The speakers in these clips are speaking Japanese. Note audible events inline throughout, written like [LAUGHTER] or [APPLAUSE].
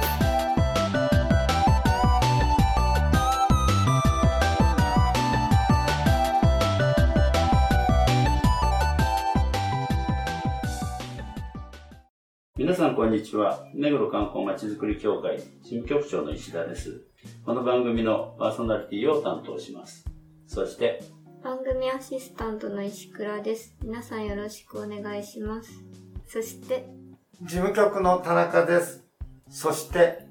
す。さんこんにちは。目黒観光まちづくり協会事務局長の石田です。この番組のパーソナリティを担当します。そして、番組アシスタントの石倉です皆さんよろしくお願いしますそして事務局の田中です。そして、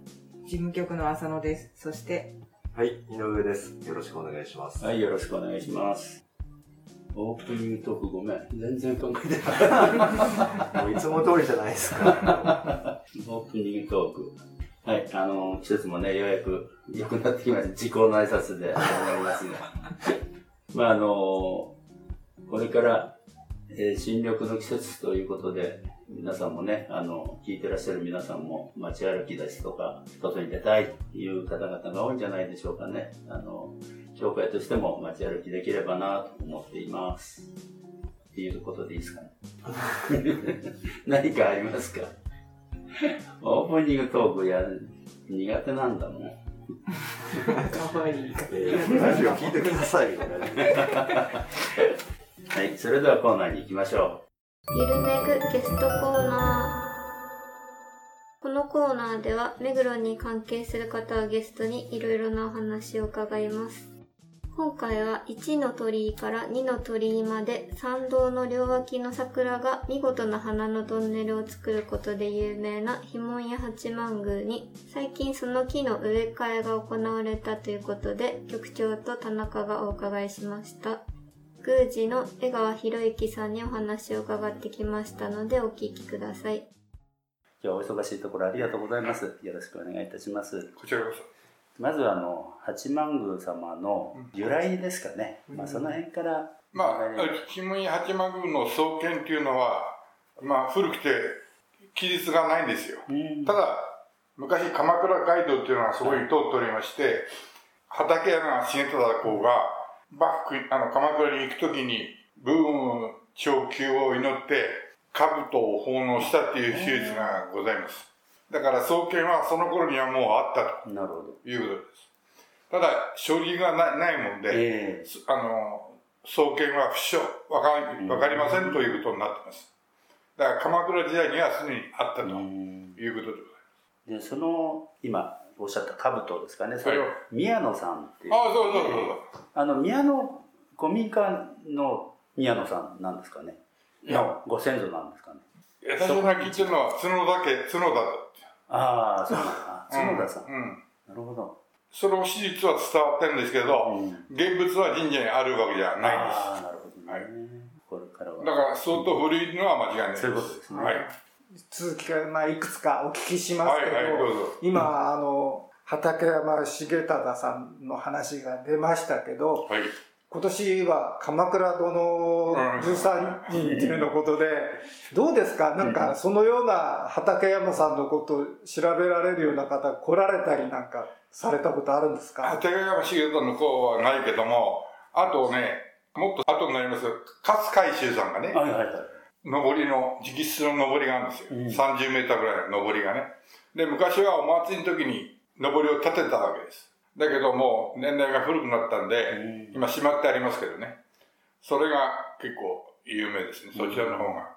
事務局の浅野です。そして、はい、井上です。よろしくお願いします。はい、よろしくお願いします。オープニングトークごめん。全然考えてな [LAUGHS] いつも通りじゃないですか。オープニングトーク。はい、あの、季節もね、ようやく良くなってきました。時効の挨拶で始まりますね。[LAUGHS] まあ、あの、これから、えー新緑の季節ということで、皆さんもね、あの、聞いてらっしゃる皆さんも街歩きですとか、外に出たいという方々が多いんじゃないでしょうかね。あの、教会としても街歩きできればなと思っています。っていうことでいいですかね。[LAUGHS] 何かありますか？オープニングトークや苦手なんだもん。かわいい。えーラジオ聞いてくださいよ、ラ [LAUGHS] ジはい、それではコーナーに行きましょゆるめぐゲストコーナーこのコーナーでは目黒に関係する方をゲストにいろいろなお話を伺います今回は1の鳥居から2の鳥居まで参道の両脇の桜が見事な花のトンネルを作ることで有名な碑文谷八幡宮に最近その木の植え替えが行われたということで局長と田中がお伺いしました宮司の江川博之さんにお話を伺ってきましたのでお聞きください。う。今日はお忙しいところありがとうございます。よろしくお願いいたします。こちらこそ。まずはあの、八幡宮様の由来ですかね。うんまあその辺から。まあお願い、碑文谷八幡宮の創建っていうのは、まあ、古くて記述がないんですよ。うんただ、昔鎌倉街道っていうのがそこに通っておりまして、畠山重忠公が幕府、あの、鎌倉に行くときに、武運長久を祈って、兜を奉納したっていう史実がございます。だから創建はその頃にはもうあったなるほど。ということです。ただ、将棋がなないもんで、えすあの、創建は不詳、わかうんわかりませんということになってます。だから鎌倉時代にはすでにあったえとうんいうことでございます。で、その、今おっしゃった兜ですかね。それをはい宮野さんっていう。ああ、そうそうそうそう。あの、宮野、古民家の宮野さんなんですかね。いやのご先祖なんですかね。私が聞いてるのは角田家、角田。ああ、そうなんだ。角田さん。うん。うんなるほど。その史実は伝わってるんですけど、うん現物は神社にあるわけじゃないんです。ああ、なるほどね。はいこれからは。だから相当古いのは間違いないです。そういうことですねはい。続きから、まあ、いくつかお聞きしますけど、はいはい、どうぞ。今、あの、畠山重忠さんの話が出ましたけど、はい。今年は鎌倉殿13人っていうのことで、[LAUGHS] どうですか？なんか、そのような畠山さんのことを調べられるような方来られたりなんかされたことあるんですか？畠山重忠の子はないけども、あとね、もっと後になります勝海舟さんがね、はいはいはい。上りの、直筆の上りがあるんですよ。うん30メーターぐらいの上りがね。で、昔はお祭りの時に上りを立てたわけです。だけどもう年代が古くなったんで、うん今しまってありますけどね。それが結構有名ですね、そちらの方が。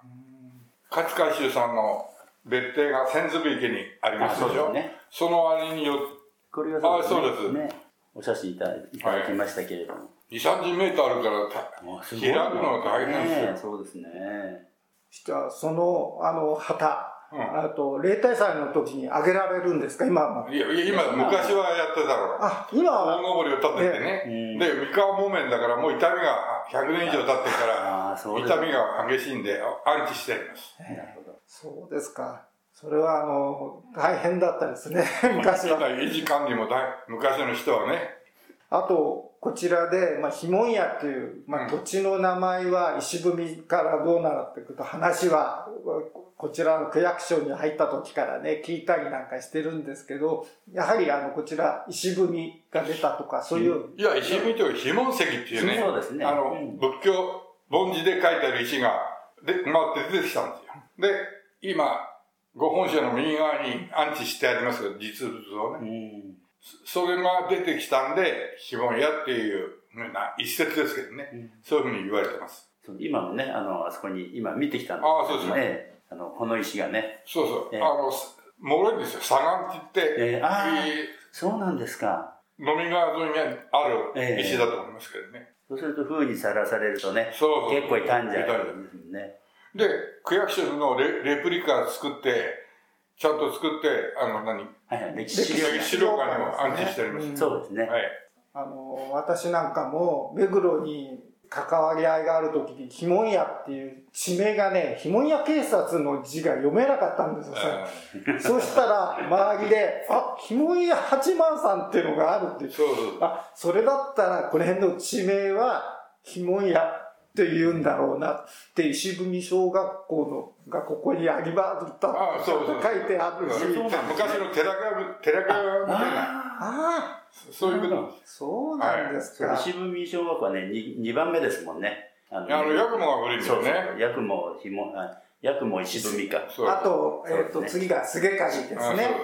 勝海舟さんの別邸が千鶴池にありまあ、すでしょ？そうですね。その割によって、これがあそうですね。お写真いただいただきましたけれども。2、30メーターあるから開くのが大変ですよねそうですね。じゃあ、その、あの、旗、うんあと、例大祭の時にあげられるんですか？今も。いや、いや今、昔はやってたろう。あ、今は、大登りを立ててね。うんで、三河木綿だからもう痛みが100年以上経ってるから、痛みが激しいんで安置してあります。なるほど。そうですか。それは、あの、大変だったですね、[LAUGHS] 昔は。維持管理も大昔の人はね。あと、こちらで、まあ、ひもんやという、まあ、うん。土地の名前は石踏みからどうなるってこと、話は、こちらの区役所に入った時からね、聞いたりなんかしてるんですけど、やはりあの、こちら、石踏みが出たとか、そういう、いや、石見という非門石っていうね、そうですね。あの、うん。仏教、梵字で書いてある石が、で、回って出てきたんですよ。で、今、ご本社の右側に安置してありますけど、実物をうね。ん。それが出てきたんで、非門屋っていう、な一説ですけどね、うんそういうふうに言われてます。今もね、あの、あそこに、今見てきたんですああそうですかね。あの、この石がね。そうそう。ええあの、脆いんですよ。砂岩って言って、えーあーいいそうなんですか。飲み川沿いにあええる石だと思いますけどね。そうすると風にさらされるとね、そうそう。結構傷んじゃうん傷んですもんね。で、区役所のレレプリカ作って、ちゃんと作って、あの、何？はいはい、歴史資料館にも安置してあります。うんそうですね。はい。あの、私なんかも、目黒に関わり合いがある時に、ひもんやっていう地名がね、ひもんや警察の字が読めなかったんですよ。[LAUGHS] そしたら、周りで、あ、ひもんや八幡さんっていうのがあるってえそうそう。あ、それだったら、この辺の地名は、ひもんやって言うんだろうなって、石踏小学校のがここにありましたあそうそう書いてあるし、昔の寺川、寺川みたいな、ああ、そういうことなんです。そうなんですか。石踏小学校はね、2, 二番目ですもんね。ああの、ヤクモが古いんですよね。。ヤクモ、ひも、あヤクモ石踏か。あと、えっ、と、次が菅刈ですね。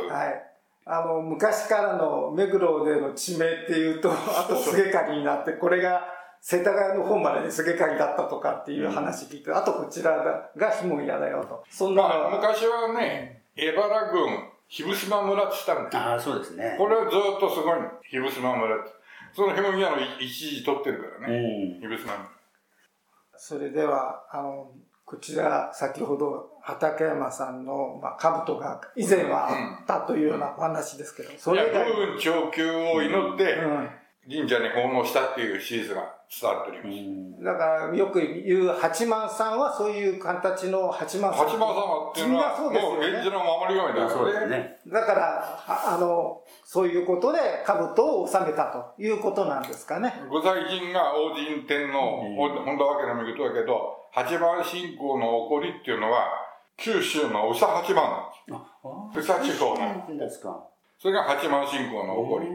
はい。あの、昔からの目黒での地名っていうと、あと菅刈になって、これが世田谷の方までで菅刈だったとかっていう話聞いて、あとこちらが、がひもんやだよと。そんなのまあ、は、昔はね、荏原郡、日伏島村って言ったん。ああ、そうですね。これはずっとすごい、日伏島村って。そのひもぎ屋の一時取ってるからうね。ん。日伏島村。それでは、あの、こちら、先ほど畠山さんの、まあ、兜が以前はあったというようなお話ですけど、そいや、れ以外風雲長久を祈って、うん神社に奉納したっていう史実が伝わっておりうます。んだからよく言う八幡さんはそういう形の八幡さん。八幡様っていうのは、うですよねもう源氏の守り神だそうですからね。ね。だから、ああの、そういうことで兜を収めたということなんですかね。御祭神が王神天皇、うん本田わけの御事だけど、八幡信仰の起こりっていうのは、九州の宇佐八幡なんです。宇佐地方の。なんですか。それが八幡信仰の起こり。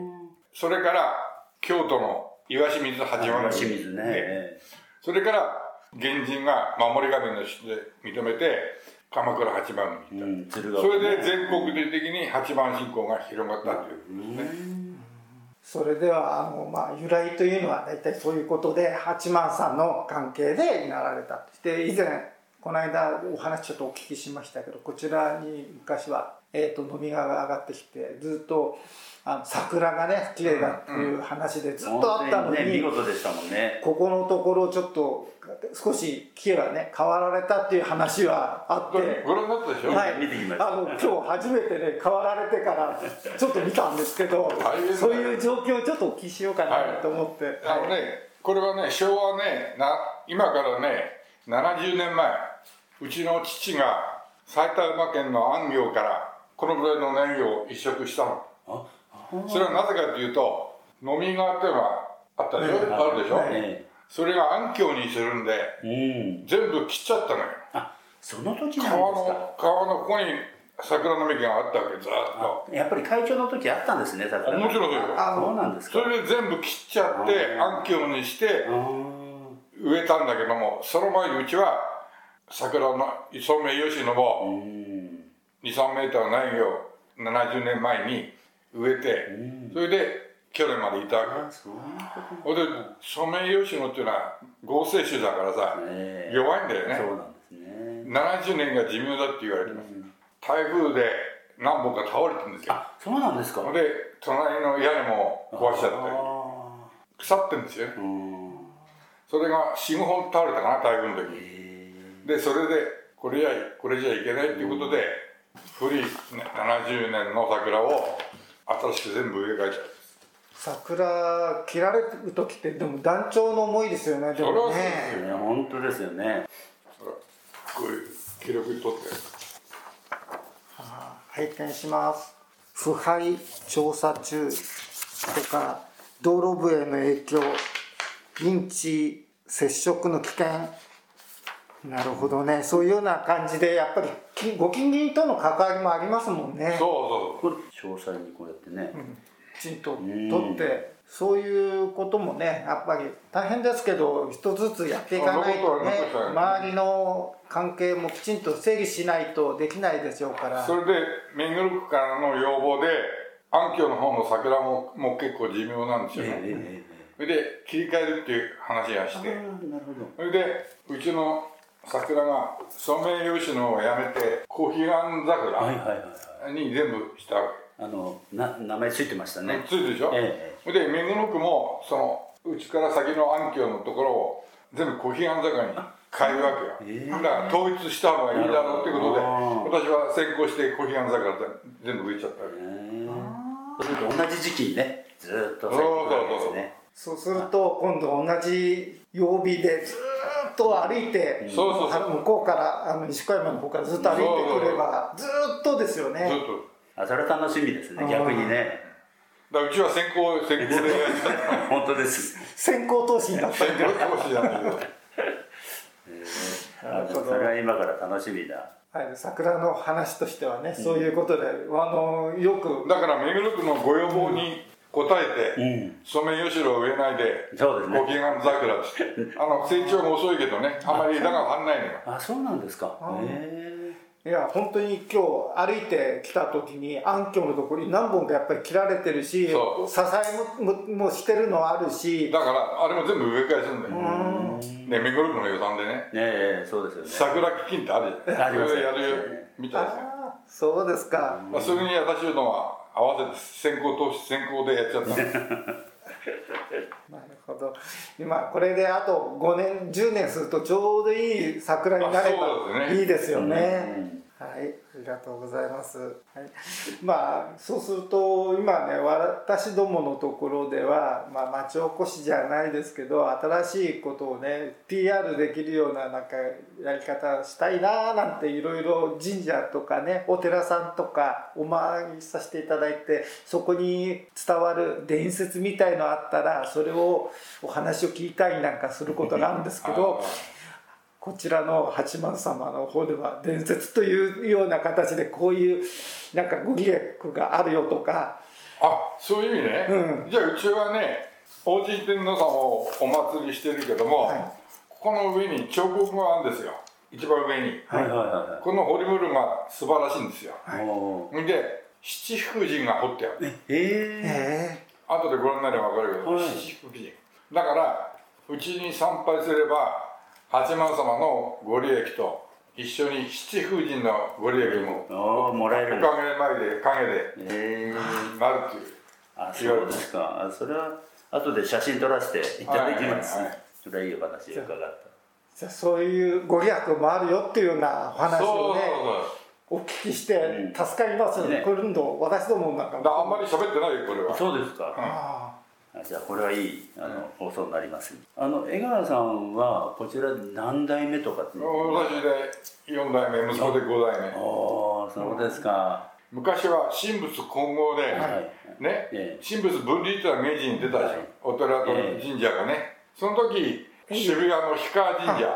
それから、京都の岩清水八幡清水ね。えそれから、源氏が守り神として認めて、鎌倉八幡えに行っうん、それで全国的に八幡信仰が広がったということですね。それでは、あの、まあ、由来というのは大体そういうことで、八幡さんの関係でなられたと。で、以前、この間お話ちょっとお聞きしましたけど、こちらに昔は、えっ、と、飲みが上がってきて、ずっと、あの桜がね、綺麗だっていう話でずっとあったの本当にね、見に、事でしたもんね。ここのところちょっと少し木がね変わられたっていう話はあって。ご覧になったでしょ？はい。見てきました。あの今日初めてね変わられてからちょっと見たんですけど大変だよそういう状況をちょっとお聞きしようかなと思って、あのね、これはね、昭和ね、な今からね、70年前、うちの父が埼玉県の安行からこのぐらいの年魚を移植したの。あそれはなぜかというと、飲み川ってはあったでしょ、ええあるでしょ、えそれが安行にするんで。全部切っちゃったのよ。あ、その時なん川ですか？の、川のここに桜並木があったわけ、ずーっと。やっぱり会長の時あったんですね、桜もちろんそうよ。あそうなんですか。それで全部切っちゃって、安行にして植えたんだけども、その前にうちは桜のソメイヨシノうもん。2、3メーターの苗木を70年前に植えて、うんそれで去年までいたわけ。ほんで、ソメイヨシノっていうのは合成種だからさ。弱いんだよそうね。なんですね。70年が寿命だって言われてます。台風で何本か倒れてるんですよ。あ、そうなんですか。で、隣の屋根も壊しちゃって、あ腐ってるんですよ。それが4、5本倒れたかな、台風の時で、それで、これじゃ、これじゃいけないっていうことで、古い、ね、70年の桜を新しく全部植え替えちゃう。桜切られる時ってでも団長の思いですよねでもそれはそうねえね、本当ですよね。ほらこういう記録取って。拝見します腐敗調査中とか道路部への影響認知接触の危険なるほどね。そういうような感じでやっぱりきご近隣との関わりもありますもんね。そうそうこれ詳細にこうやってね、きちんと取って。そういうこともねやっぱり大変ですけど一つずつやっていかないとね周りの関係もきちんと整理しないとできないでしょうから。それで目黒区からの要望で暗渠の方の桜ももう結構寿命なんですよね、ええそれで切り替えるっていう話がして。それでうちの桜がソメイヨシノをやめて小彼岸はい桜はいはいはいに全部したわあのな名前ついてましたけ、ね。ついてるでしょ、えそれで目黒区もそのうちから先の暗渠のところを全部小彼岸桜に変えるわけよ、ええ。だから統一した方がいいだろうってことで私は先行して小彼岸桜全部植えちゃったわけ。ええ。それと同じ時期にねずーっと咲いてくるわけですねそうすると今度同じ曜日でずーっと歩いてそうそうそう。向こうからあの西小山の方からずっと歩いてくればずーっとですよずっねと。あそれは楽しみですね逆にね。だからうちは先行先行で。[LAUGHS] 本当です。先行投資になった先行投資じゃないけど。あでもそれは今から楽しみだ。はい、桜の話としてはね、そういうことであのよく。だから目黒区のご要望に応えて、うん。ソメイヨシノを植えないでそうですね。ご機嫌桜って。あの成長が遅いけどねあまり枝が張んないのよ。あそうなんですか。いや本当に今日歩いてきた時に暗渠のところに何本かやっぱり切られてるし支えもももしてるのはあるし。だからあれも全部植え替えするんだよ、うん。ね目黒区の予算でね。えねえそうですよね。桜基金ってあるじゃん。ありますそれやるみたいですよ。そうですか、まあそれに私のは合わせて先行投資先行でやっちゃったの。[LAUGHS] なるほど。今これであと5年10年するとちょうどいい桜になればいいですよねがとうございます、はい、まあそうすると今ね私どものところでは、まあ、町おこしじゃないですけど新しいことをね PR できるようななんかやり方したいなーなんていろいろ神社とかねお寺さんとかお参りさせていただいてそこに伝わる伝説みたいのあったらそれをお話を聞いたりなんかすることがあるんですけど [LAUGHS] こちらの八幡様の方では伝説というような形でこういうなんかご利益があるよとか。あそういう意味ね、うん。じゃあうちはね王子天皇様をお祭りしてるけども、はい。ここの上に彫刻があるんですよ。一番上に。はい。はいはこの彫り物が素晴らしいんですよ。いはい。で七福神が彫ってある。ええ。え。後でご覧になれば分かるけど、はい。七福神。だからうちに参拝すれば八幡様のご利益と一緒に七福神のご利益もおーもらえる。おかげ前で影でええなるっていう。あそうですか。あそれは後で写真撮らせていただきます、はいはいはい。それはいいお話を伺ったじゃあそういうご利益もあるよっていうようなお話そうそうをねそう。お聞きして助かります、ね。今度私どもなんかあんまり喋ってないよこれは。そうですか、ああじゃあこれはいいあの、放送になります。あの江川さんはこちら何代目とかって私で4代目息子で5代目。おーそうですか、昔は神仏混合で、はい。ね、ええ。神仏分離ってのは明治に出たでしょ、はい。お寺と神社がね、その時渋谷の氷川神社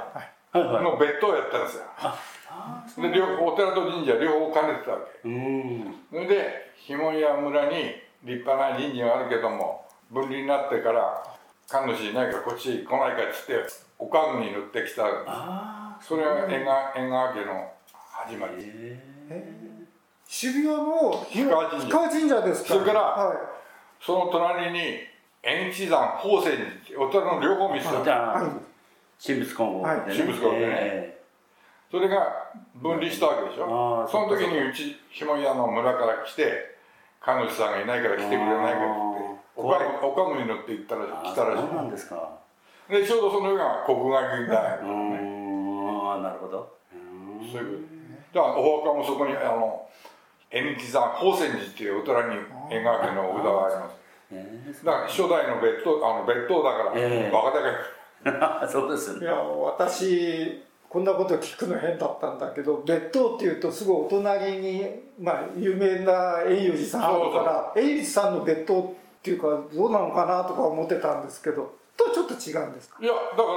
の別当をやったんですよ、で両方お寺と神社両方兼ねてたわけ。うーん。それでひもや村に立派な神社があるけども分離になってから神主いないからこっち来ないかっつってお家具に乗ってきた。あそれが縁側家の始まありへ渋谷の氷川神社。神社ですか？それからはい。その隣に縁地山法泉寺お寺の両方見せた。神仏混合でね、はい。神仏混合でね。えそれが分離したわけでしあょーその時にうちひもやの村から来て神主さんがいないから来てくれないかおかおかぐに乗って行ったらー、あ来たらしそうなんですか。いでちょうどその上が国外銀だうーんあなるほど。うーん。そういうだからお墓もそこにあの縁日山法泉寺っていうお寺に縁側家のお札があります。えーだから初代の別当あの別当だから、ええ。バカ高いそうですね。いや私こんなこと聞くの変だったんだけど別当っていうとすごいお隣に、まあ、有名な永裕寺さんあるから永裕寺さんの別当っていうかどうなのかなとか思ってたんですけどとちょっと違うんですか？いやだから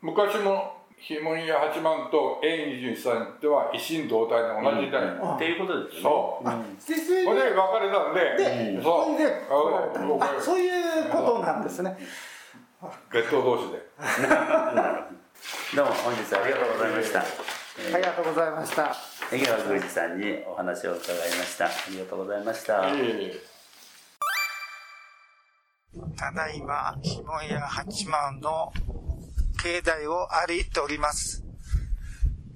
昔もひもんや八幡と A21 さんでは一心同体で同じ時代、あっていうことですよね。そう。あでそれこれで別れたんで。でそうそれであそういうことなんですね。別当同士で。どうも本日はありがとうございました。ありがとうございました。江川宮司さんにお話を伺いました。ありがとうございました。いえいえただいま、ひもや八幡の境内を歩いております。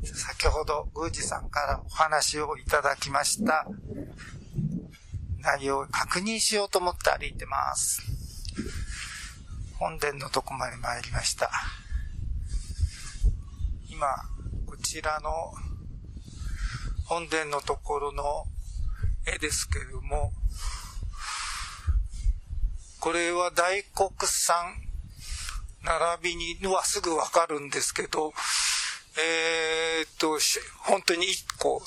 先ほど、宮司さんからお話をいただきました内容を確認しようと思って歩いてます。本殿のとこまで参りました。今、こちらの本殿のところの絵ですけれども、これは大黒さん並びにはすぐわかるんですけど、えーっと、し本当に一個、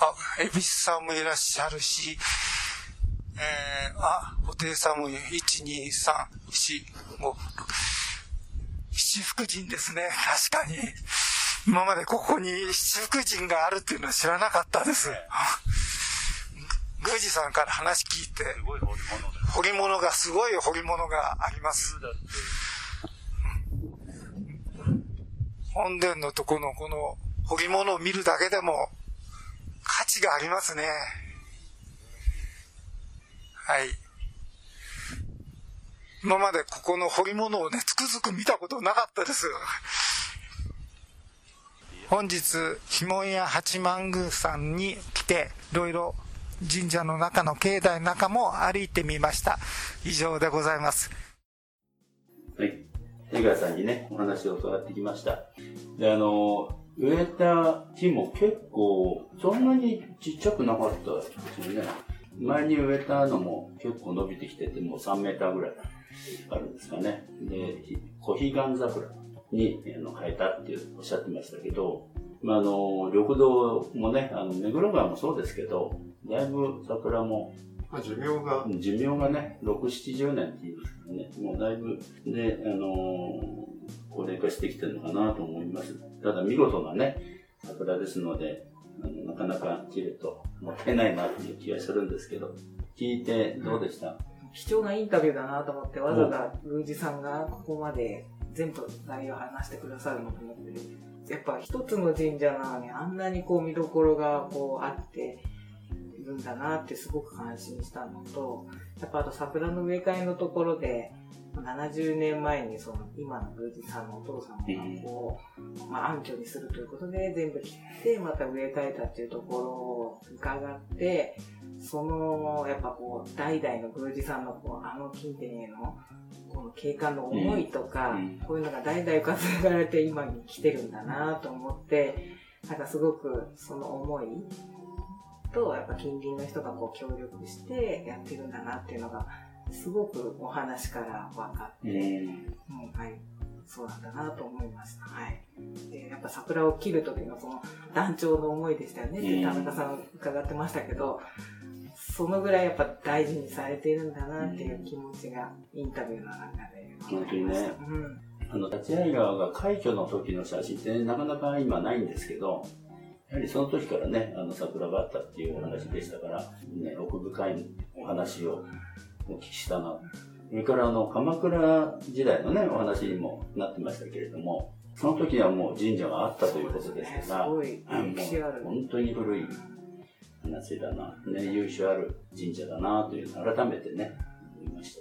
あ、恵比寿さんもいらっしゃるし、えー、あ、布袋さんも1、2、3、4、5、6、七福神ですね。確かに。今までここに七福神があるっていうのは知らなかったです。宮司さんから話聞いて、彫り物が、すごい彫り物があります。本殿のとこのこの彫り物を見るだけでも価値がありますね。はい。今までここの彫り物をね、つくづく見たことなかったです。本日、ひもや八幡宮さんに来て、いろいろ神社の中の境内の中も歩いてみました。以上でございます。はい。江川さんにね、お話を伺ってきました。で、あの、植えた木も結構、そんなにちっちゃくなかったですよね。前に植えたのも結構伸びてきてて、もう3メーターぐらいあるんですかね。で、小彼岸桜にあの変えたっておっしゃってましたけど、まあ、あの、緑道もね、あの、目黒川もそうですけど、だいぶ桜も。まあ、寿命が、寿命がね、6、70年って言いますからね、もうだいぶ、で、あのー高齢化してきてるのかなと思います。ただ見事なね、桜ですので、あのなかなか切るともったいないなっていう気がするんですけど、聞いてどうでした、貴重なインタビューだなと思って、わざわざ宮司さんがここまで全部内容を話してくださるのと思って、やっぱ一つの神社なのにあんなにこう見どころがこうあっているんだなってすごく感心したのと、やっぱあと桜の植え替えのところで、70年前にその今の宮司さんのお父さんがこう、まあ、暗渠にするということで全部切ってまた植え替えたっていうところを伺って、その、やっぱこう、代々の宮司さんのこう、あの近辺への、この景観の思いとか、うん。こういうのが代々受け継がれて今に来てるんだなと思って、なんかすごくその思いと、やっぱ近隣の人がこう協力してやってるんだなっていうのが、すごくお話から分かって、はい。そうなんだなと思いました。はい。で、やっぱ桜を切る時のその団長の思いでしたよね田中さん伺ってましたけど、そのぐらいやっぱ大事にされているんだなっていう気持ちがインタビューの中で分かりました。うん。あの、立会川が快挙の時の写真って、なかなか今ないんですけど、やはりその時からね、あの桜があったっていうお話でしたから、ね、奥深いお話をお聞きしたな。それからあの、鎌倉時代のね、お話にもなってましたけれども、その時にはもう神社があったということですから、すごいあの歴史ある。本当に古い話だな、ね、由緒ある神社だなというのを改めてね、思いました。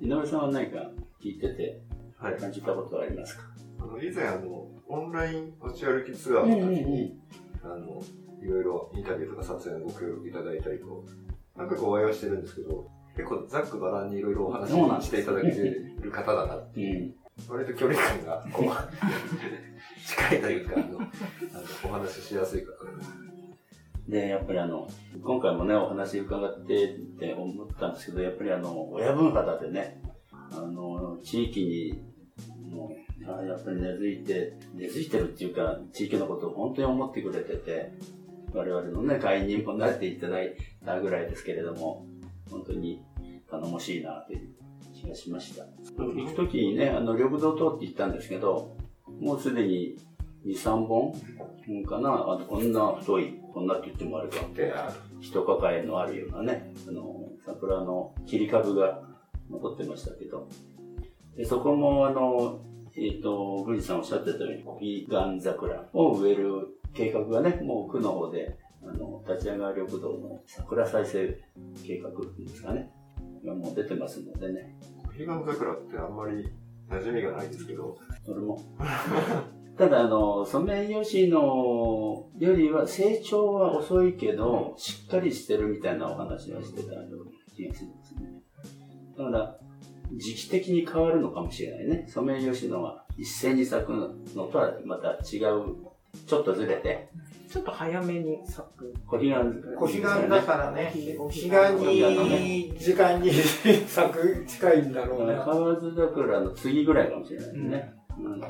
井上さんは何か聞いててはい。感じたことはありますか、あの、以前、あの、オンライン街歩きツアーの時に、あの、いろいろインタビューとか撮影のご協力いただいたりと、何回かお会いはしてるんですけど、結構ざっくばらんにいろいろお話していただけてる方だなってうん、割と距離感がこう [LAUGHS] 近いというかあのお話ししやすい方で、やっぱりあの、今回もね、お話伺ってって思ったんですけど、やっぱりあの、親分肌でね、あの、地域に、もう、あやっぱり根付いて、根付いてるっていうか、地域のことを本当に思ってくれてて、我々のね、会員にもなっていただいたぐらいですけれども、本当に頼もしいなという気がしました。行くときにね、あの、緑道通って行ったんですけど、もうすでに2、3本うんかな、あのこんな太い、こんなって言ってもあれか、人抱えのあるようなね、あの、桜の切り株が残ってましたけど、でそこもあの、えっ、と、グリさんおっしゃってたように、コピガン桜。を植える計画がね、もう区の方で、あの、立ち上がり緑道の桜再生計画ですかね、がもう出てますのでね、ヒガン桜ってあんまり馴染みがないんですけど、それも。[LAUGHS] ただ、あの、ソメイヨシノよりは成長は遅いけど、しっかりしてるみたいなお話はしてたような気がするんですね。だから、時期的に変わるのかもしれないね。ソメイヨシノは一斉に咲くのとはまた違う、ちょっとずれて、ちょっと早めに咲く。小彼岸小彼岸だからね、お彼岸彼岸に、時間に咲く近いんだろうね。河津桜の次ぐらいかもしれないですね。うん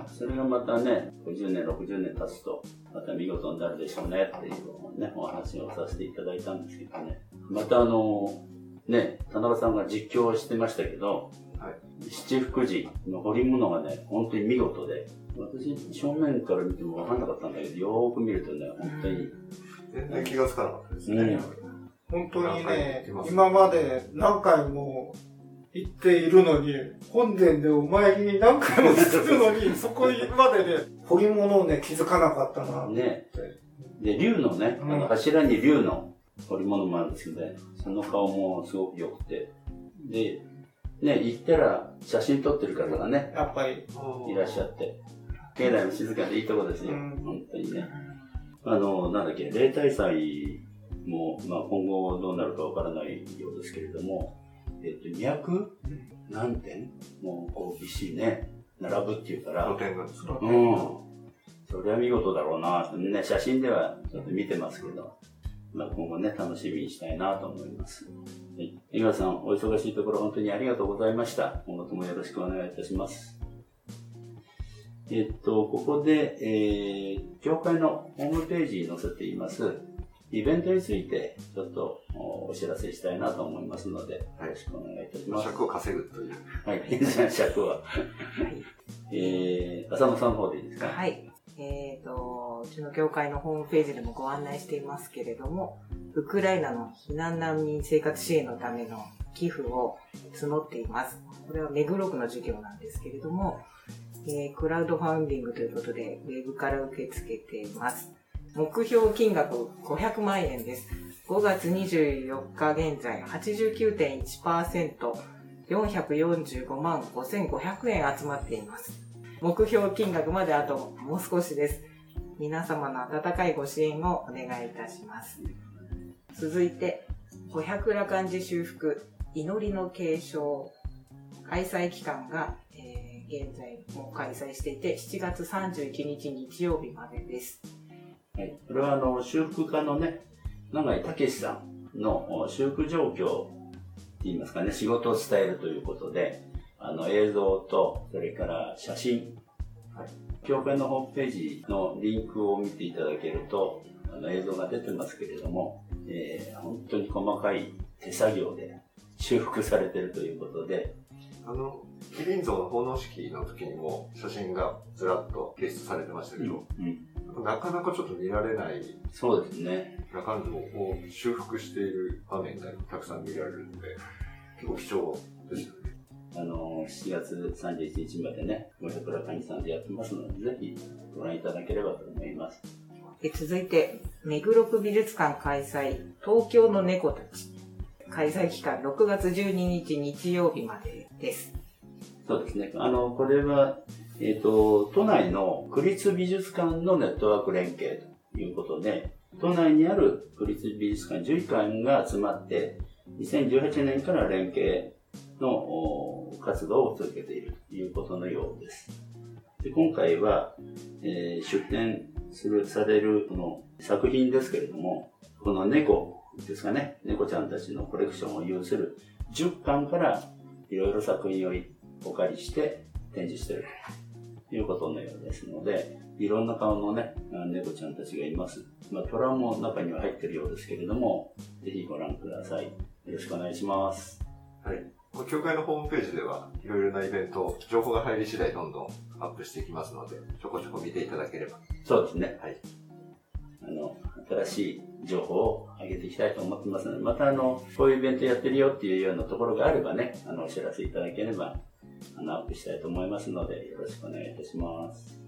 それがまたね、50年、60年経つと、また見事になるでしょうねっていうね、お話をさせていただいたんですけどね。またあの、ね、田中さんが実況してましたけど、はい七福寺の彫り物がね、本当に見事で、私正面から見ても分かんなかったんだけど、よーく見るとね、本当に、全然気がつかなかったですうね。ん本当にね今まで何回も行っているのに、本殿でお参りに何回もするのに、[LAUGHS] そこまでね、彫り物をね、気づかなかったな。ね。で、竜のね、あの柱に竜の彫り物もあるんですけどね、その顔もすごく良くて。で、ね、行ったら写真撮ってる方がね、やっぱり。いらっしゃって。境内も静かでいいとこですよ。うん本当にね。あの、なんだっけ、例大祭も、まあ今後どうなるかわからないようですけれども、えっと、200何点もう、こう、びっしりね、並ぶっていうから、露店がですか？うん。それは見事だろうなね、写真ではちょっと見てますけど、まあ、今後ね、楽しみにしたいなと思います。はい。井川さん、お忙しいところ本当にありがとうございました。今後ともよろしくお願いいたします。えっと、ここで、えー、教会のホームページに載せています、イベントについて、ちょっとおお知らせしたいなと思いますので、よろしくお願いいたします。尺を稼ぐという。はい。[LAUGHS] 尺は。はい。えー、浅野さんの方でいいですか？はい。えっ、と、うちの教会のホームページでもご案内していますけれども、ウクライナの避難難民生活支援のための寄付を募っています。これは目黒区の授業なんですけれども、えークラウドファンディングということで、ウェブから受け付けています。目標金額500万円です。5月24日現在89.1%、445万5500円集まっています。目標金額まであともう少しです。皆様の温かいご支援をお願いいたします。続いて、五百羅漢寺修復祈りの継承開催期間が、えー現在もう開催していて7月31日日曜日までです。はい。これは、あの、修復家のね、永井武さんのお修復状況って言いますかね、仕事を伝えるということで、あの、映像と、それから写真、はい。教会のホームページのリンクを見ていただけると、あの、映像が出てますけれども、えー本当に細かい手作業で修復されてるということで、あの、キリン像の奉納式の時にも写真がずらっと掲出されてましたけど、うん、なかなかちょっと見られないそうですね。羅漢像を修復している場面がたくさん見られるので、結構貴重ですよね。あの、7月31日までね、五百羅漢さんでやってますので、ぜひご覧いただければと思います。え続いて、目黒区美術館開催、東京の猫たち。開催期間6月12日日曜日までです。そうですね。あの、これは、えっ、と、都内の区立美術館のネットワーク連携ということで、都内にある区立美術館11館が集まって、2018年から連携の活動を続けているということのようです。で今回は、えー出展する、されるこの作品ですけれども、この猫ですかね、猫ちゃんたちのコレクションを有する10巻からいろいろ作品をお借りして展示してるということのようですので、いろんな顔のね、あ猫ちゃんたちがいます。まあ、虎も中には入ってるようですけれども、ぜひご覧ください。よろしくお願いします。はい。協会のホームページでは、いろいろなイベント、情報が入り次第どんどんアップしていきますので、ちょこちょこ見ていただければ。そうですね。はい。あの、新しい情報を上げていきたいと思ってますので、またあの、こういうイベントやってるよっていうようなところがあればね、あの、お知らせいただければ、あの、アップしたいと思いますので、よろしくお願いいたします。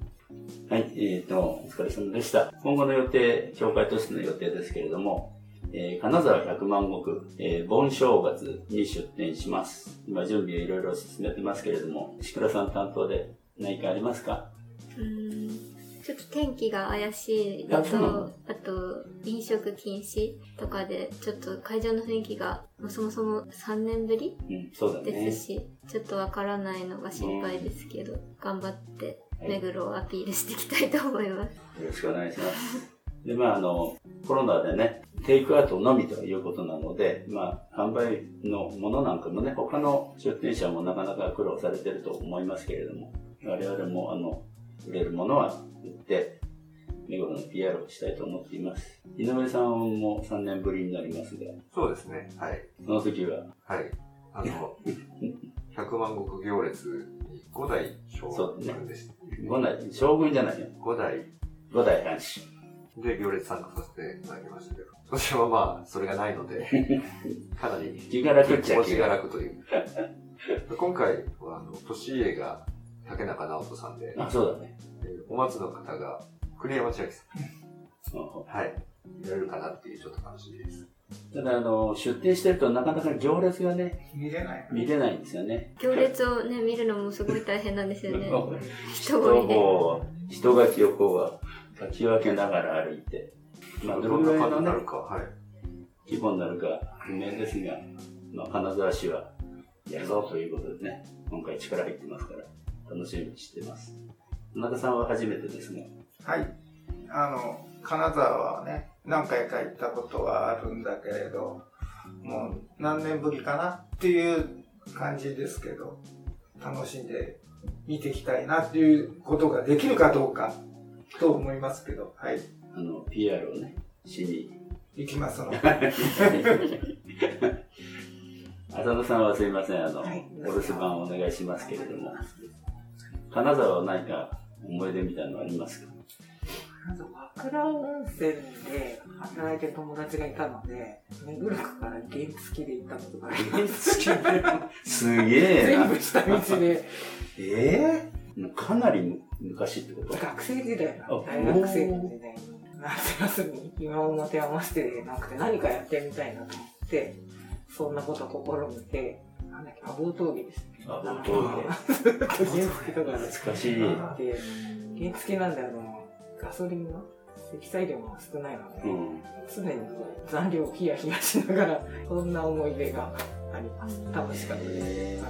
はい、えっ、と、お疲れ様でした。今後の予定、協会としての予定ですけれども、えー金沢百万石、えー盆正月に出店します。今準備をいろいろ進めてますけれども、石倉さん担当で何かありますか？うーんちょっと天気が怪しいのと、あと飲食禁止とかで、ちょっと会場の雰囲気がまあそもそも3年ぶりうん、そうだね。ですし、ちょっとわからないのが心配ですけど、頑張って目黒をアピールしていきたいと思います。よろしくお願いします。で、まあ、あの、コロナでね、テイクアウトのみということなので、まあ、販売のものなんかもね、他の出店者もなかなか苦労されてると思いますけれども、我々も、あの、売れるものは売って、目黒の PR をしたいと思っています。井上さんも3年ぶりになりますが、そうですね。はい。その時は、はい。あの、[LAUGHS] 百万石行列に五代将軍でした。5代、将軍じゃないよ。五代5代藩士。で行列参加させていただきましたけど、今年はまあ、それがないので、[LAUGHS] かなり気が楽っちゃ気が気が楽。楽という。今回は、あの、年家が竹中直人さんで、あ、そうだね。えーお松の方が栗山千明さうんん。はい。いられるかなっていうちょっと楽しみです。ただ、あの、出店してるとなかなか行列がね、見れない。見れないんですよね。行列をね、見るのもすごい大変なんですよね。人 [LAUGHS] 人混みで。を、人がきをこう、かき分けながら歩いて、まあ、どのぐらいのね感じになる、か、はい。規模になるか不明ですが、まあ、金沢市はやるぞということでね、今回力入ってますから、楽しみにしてます。田中さんは初めてですね。はい。あの、金沢はね、何回か行ったことはあるんだけれど、もう何年ぶりかなっていう感じですけど、楽しんで見ていきたいなっていうことができるかどうかと思いますけど、はい。あの、PR をね、しに。行きますので。浅田さんはすいません、あの、はいお留守番お願いしますけれども、金沢は何か思い出みたいなのありますか？なんか和倉温泉で働いてる友達がいたので、目黒区から原付きで行ったことがあります。[LAUGHS] すげえな。全部下道で、[LAUGHS] ええもうかなりむ昔ってこと？学生時代あ大学生の時代に、夏休み、今を持て余してなくて何かやってみたいなと思って、そんなこと試みて、なんだっけ、アボー峠ですね。あ、本当ずっと原付とかで懐かしい。で、原付なんであの、ガソリンの？積載量も少ないので、うん。常に残量をヒヤヒヤしながら、そんな思い出があります。楽しかったです。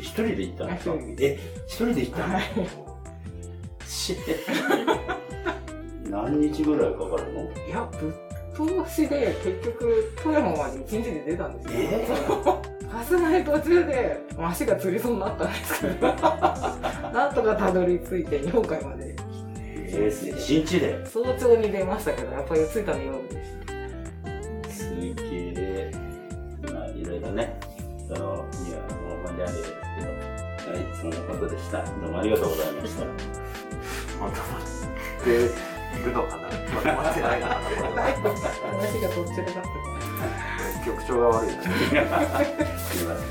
一人で行ったんですか一人でえ、一人で行ったの？はい。し何日ぐらいかかるの？いや、ぶっ通しで結局富山まで一日で出たんですよ。え？さすがに途中で足がつりそうになったんですけど、[LAUGHS] なんとかたどり着いて日本海まで。えー、一日で？早朝に出ましたけど、やっぱり着いたの夜です。すげえ。まあ、いろいろね、その、には、大盤であるんですけど、はい、そんなことでした。どうもありがとうございました。まとまっているのかなまとまってないのかな話が途中でなって局長が悪いな。すみませ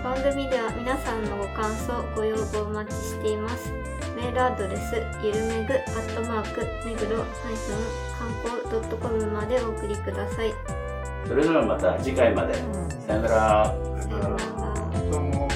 ん。番組では皆さんのご感想、ご要望お待ちしています。メールアドレス、ゆるめぐ、アットマーク、めぐろ、観光 .com までお送りください。それではまた次回まで。さよなら。さようなら。